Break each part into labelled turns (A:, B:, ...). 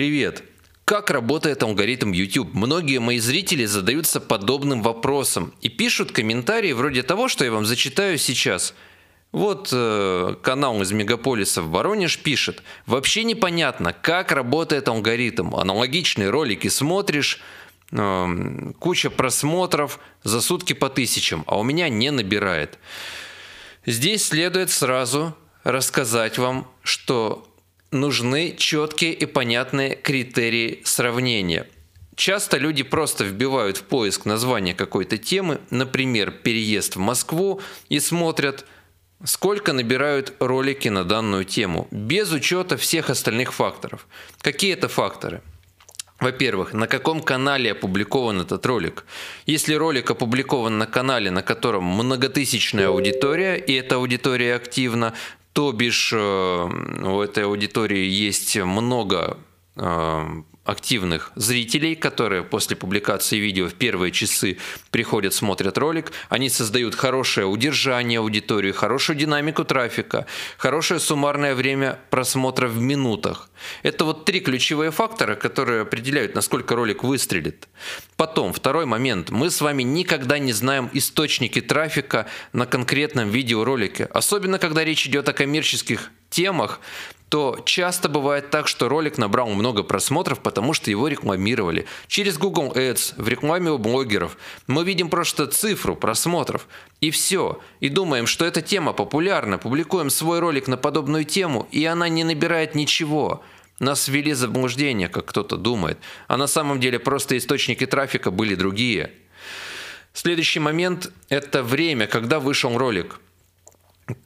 A: Привет! Как работает алгоритм YouTube? Многие мои зрители задаются подобным вопросом и пишут комментарии вроде того, что я вам зачитаю сейчас. Вот э, канал из Мегаполиса в Воронеж пишет. Вообще непонятно, как работает алгоритм. Аналогичные ролики смотришь, э, куча просмотров за сутки по тысячам, а у меня не набирает. Здесь следует сразу рассказать вам, что нужны четкие и понятные критерии сравнения. Часто люди просто вбивают в поиск название какой-то темы, например, переезд в Москву, и смотрят, сколько набирают ролики на данную тему, без учета всех остальных факторов. Какие это факторы? Во-первых, на каком канале опубликован этот ролик? Если ролик опубликован на канале, на котором многотысячная аудитория, и эта аудитория активна, то бишь э, у этой аудитории есть много э, активных зрителей, которые после публикации видео в первые часы приходят, смотрят ролик, они создают хорошее удержание аудитории, хорошую динамику трафика, хорошее суммарное время просмотра в минутах. Это вот три ключевые фактора, которые определяют, насколько ролик выстрелит. Потом, второй момент. Мы с вами никогда не знаем источники трафика на конкретном видеоролике, особенно когда речь идет о коммерческих темах, то часто бывает так, что ролик набрал много просмотров, потому что его рекламировали. Через Google Ads, в рекламе у блогеров. Мы видим просто цифру просмотров. И все. И думаем, что эта тема популярна. Публикуем свой ролик на подобную тему, и она не набирает ничего. Нас ввели в заблуждение, как кто-то думает. А на самом деле просто источники трафика были другие. Следующий момент – это время, когда вышел ролик –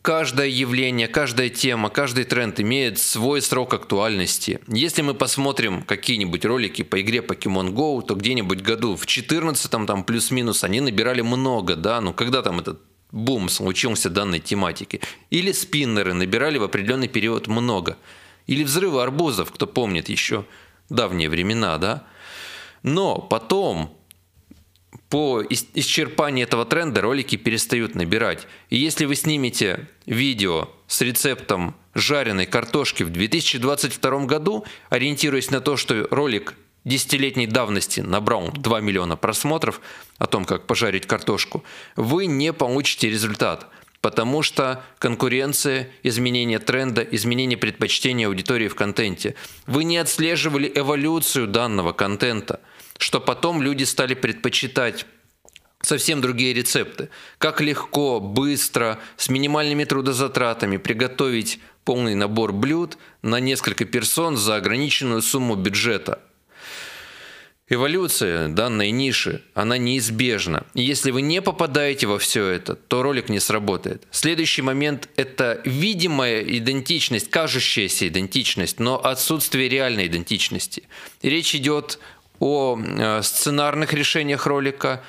A: Каждое явление, каждая тема, каждый тренд имеет свой срок актуальности. Если мы посмотрим какие-нибудь ролики по игре Pokemon Go, то где-нибудь году в 14 там плюс-минус они набирали много, да, ну когда там этот бум случился данной тематики. Или спиннеры набирали в определенный период много. Или взрывы арбузов, кто помнит еще давние времена, да. Но потом по исчерпании этого тренда ролики перестают набирать. И если вы снимете видео с рецептом жареной картошки в 2022 году, ориентируясь на то, что ролик десятилетней давности набрал 2 миллиона просмотров о том, как пожарить картошку, вы не получите результат, потому что конкуренция, изменение тренда, изменение предпочтения аудитории в контенте. Вы не отслеживали эволюцию данного контента – что потом люди стали предпочитать совсем другие рецепты. Как легко, быстро, с минимальными трудозатратами приготовить полный набор блюд на несколько персон за ограниченную сумму бюджета. Эволюция данной ниши, она неизбежна. И если вы не попадаете во все это, то ролик не сработает. Следующий момент – это видимая идентичность, кажущаяся идентичность, но отсутствие реальной идентичности. И речь идет о э, сценарных решениях ролика,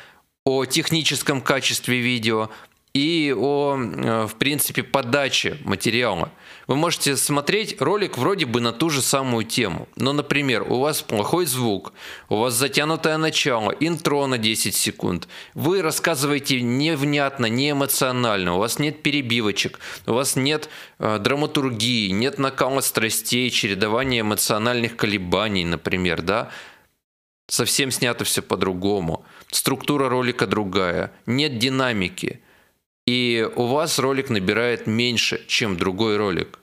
A: о техническом качестве видео и о, э, в принципе, подаче материала. Вы можете смотреть ролик вроде бы на ту же самую тему, но, например, у вас плохой звук, у вас затянутое начало, интро на 10 секунд, вы рассказываете невнятно, не эмоционально, у вас нет перебивочек, у вас нет э, драматургии, нет накала страстей, чередования эмоциональных колебаний, например, да, Совсем снято все по-другому. Структура ролика другая. Нет динамики. И у вас ролик набирает меньше, чем другой ролик.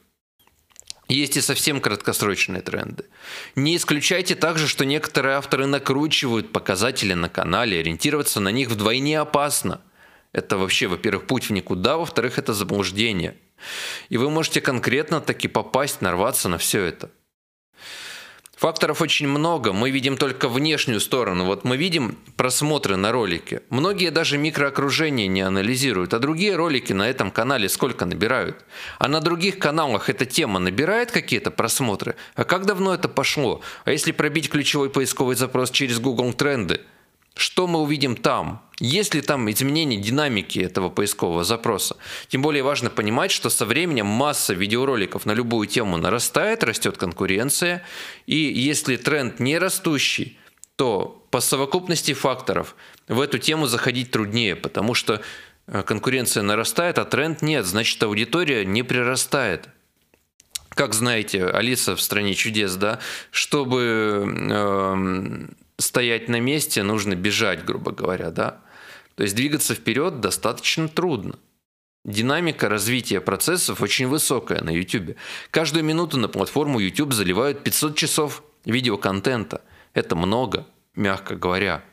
A: Есть и совсем краткосрочные тренды. Не исключайте также, что некоторые авторы накручивают показатели на канале, ориентироваться на них вдвойне опасно. Это вообще, во-первых, путь в никуда, во-вторых, это заблуждение. И вы можете конкретно таки попасть, нарваться на все это. Факторов очень много, мы видим только внешнюю сторону. Вот мы видим просмотры на ролике. Многие даже микроокружение не анализируют, а другие ролики на этом канале сколько набирают. А на других каналах эта тема набирает какие-то просмотры? А как давно это пошло? А если пробить ключевой поисковый запрос через Google Тренды – что мы увидим там? Есть ли там изменение динамики этого поискового запроса? Тем более важно понимать, что со временем масса видеороликов на любую тему нарастает, растет конкуренция, и если тренд не растущий, то по совокупности факторов в эту тему заходить труднее, потому что э, конкуренция нарастает, а тренд нет, значит аудитория не прирастает. как знаете, Алиса в стране чудес, да, чтобы э, стоять на месте, нужно бежать, грубо говоря, да. То есть двигаться вперед достаточно трудно. Динамика развития процессов очень высокая на YouTube. Каждую минуту на платформу YouTube заливают 500 часов видеоконтента. Это много, мягко говоря.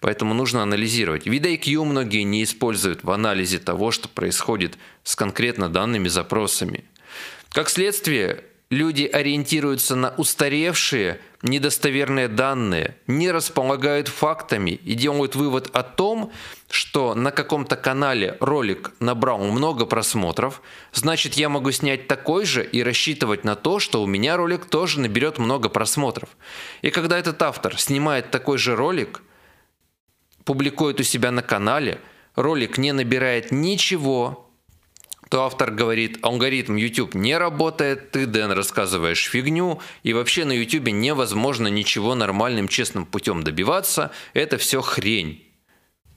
A: Поэтому нужно анализировать. VidIQ многие не используют в анализе того, что происходит с конкретно данными запросами. Как следствие, люди ориентируются на устаревшие, недостоверные данные, не располагают фактами и делают вывод о том, что на каком-то канале ролик набрал много просмотров, значит я могу снять такой же и рассчитывать на то, что у меня ролик тоже наберет много просмотров. И когда этот автор снимает такой же ролик, публикует у себя на канале, ролик не набирает ничего, то автор говорит, алгоритм YouTube не работает, ты, Дэн, рассказываешь фигню, и вообще на YouTube невозможно ничего нормальным, честным путем добиваться, это все хрень.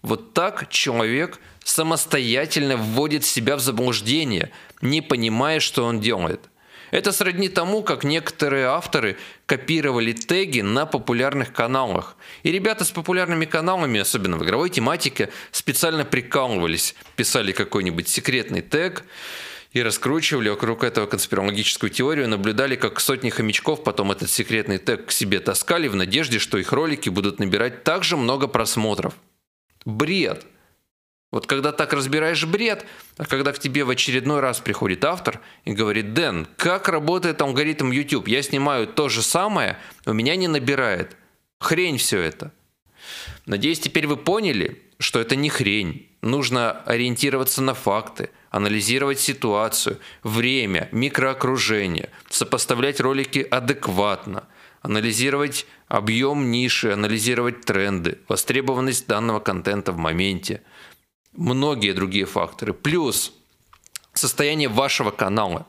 A: Вот так человек самостоятельно вводит себя в заблуждение, не понимая, что он делает. Это сродни тому, как некоторые авторы копировали теги на популярных каналах. И ребята с популярными каналами, особенно в игровой тематике, специально прикалывались, писали какой-нибудь секретный тег, и раскручивали вокруг этого конспирологическую теорию, наблюдали, как сотни хомячков потом этот секретный тег к себе таскали в надежде, что их ролики будут набирать также много просмотров. Бред! Вот когда так разбираешь бред, а когда к тебе в очередной раз приходит автор и говорит, Дэн, как работает алгоритм YouTube? Я снимаю то же самое, у меня не набирает. Хрень все это. Надеюсь, теперь вы поняли, что это не хрень. Нужно ориентироваться на факты, анализировать ситуацию, время, микроокружение, сопоставлять ролики адекватно, анализировать объем ниши, анализировать тренды, востребованность данного контента в моменте – многие другие факторы. Плюс состояние вашего канала.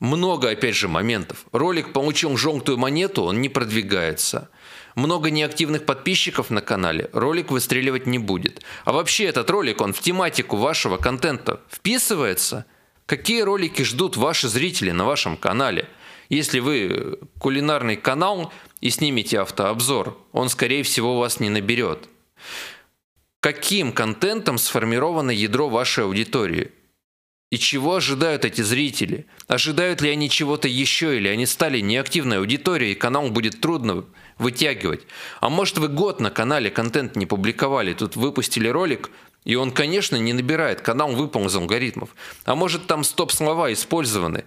A: Много, опять же, моментов. Ролик получил желтую монету, он не продвигается. Много неактивных подписчиков на канале, ролик выстреливать не будет. А вообще этот ролик, он в тематику вашего контента вписывается? Какие ролики ждут ваши зрители на вашем канале? Если вы кулинарный канал и снимете автообзор, он, скорее всего, вас не наберет каким контентом сформировано ядро вашей аудитории. И чего ожидают эти зрители? Ожидают ли они чего-то еще, или они стали неактивной аудиторией, и канал будет трудно вытягивать? А может вы год на канале контент не публиковали, тут выпустили ролик, и он, конечно, не набирает, канал выпал из алгоритмов. А может там стоп-слова использованы,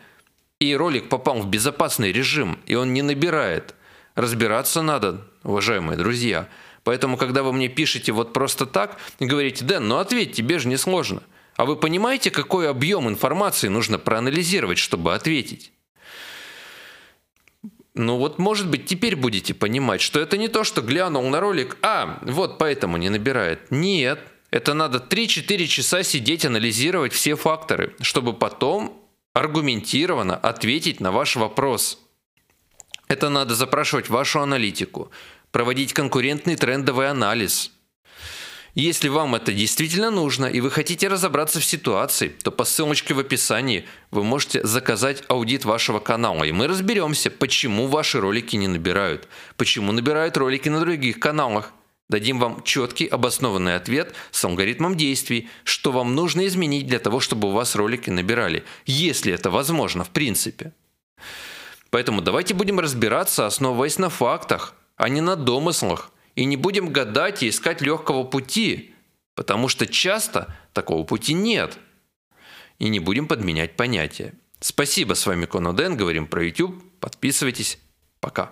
A: и ролик попал в безопасный режим, и он не набирает. Разбираться надо, уважаемые друзья. Поэтому, когда вы мне пишете вот просто так и говорите, Дэн, ну ответь, тебе же не сложно. А вы понимаете, какой объем информации нужно проанализировать, чтобы ответить? Ну вот, может быть, теперь будете понимать, что это не то, что глянул на ролик, а, вот поэтому не набирает. Нет, это надо 3-4 часа сидеть, анализировать все факторы, чтобы потом аргументированно ответить на ваш вопрос. Это надо запрашивать вашу аналитику, проводить конкурентный трендовый анализ. Если вам это действительно нужно и вы хотите разобраться в ситуации, то по ссылочке в описании вы можете заказать аудит вашего канала, и мы разберемся, почему ваши ролики не набирают, почему набирают ролики на других каналах. Дадим вам четкий обоснованный ответ с алгоритмом действий, что вам нужно изменить для того, чтобы у вас ролики набирали, если это возможно в принципе. Поэтому давайте будем разбираться, основываясь на фактах, а не на домыслах, и не будем гадать и искать легкого пути, потому что часто такого пути нет. И не будем подменять понятия. Спасибо, с вами Коноден, говорим про YouTube. Подписывайтесь. Пока.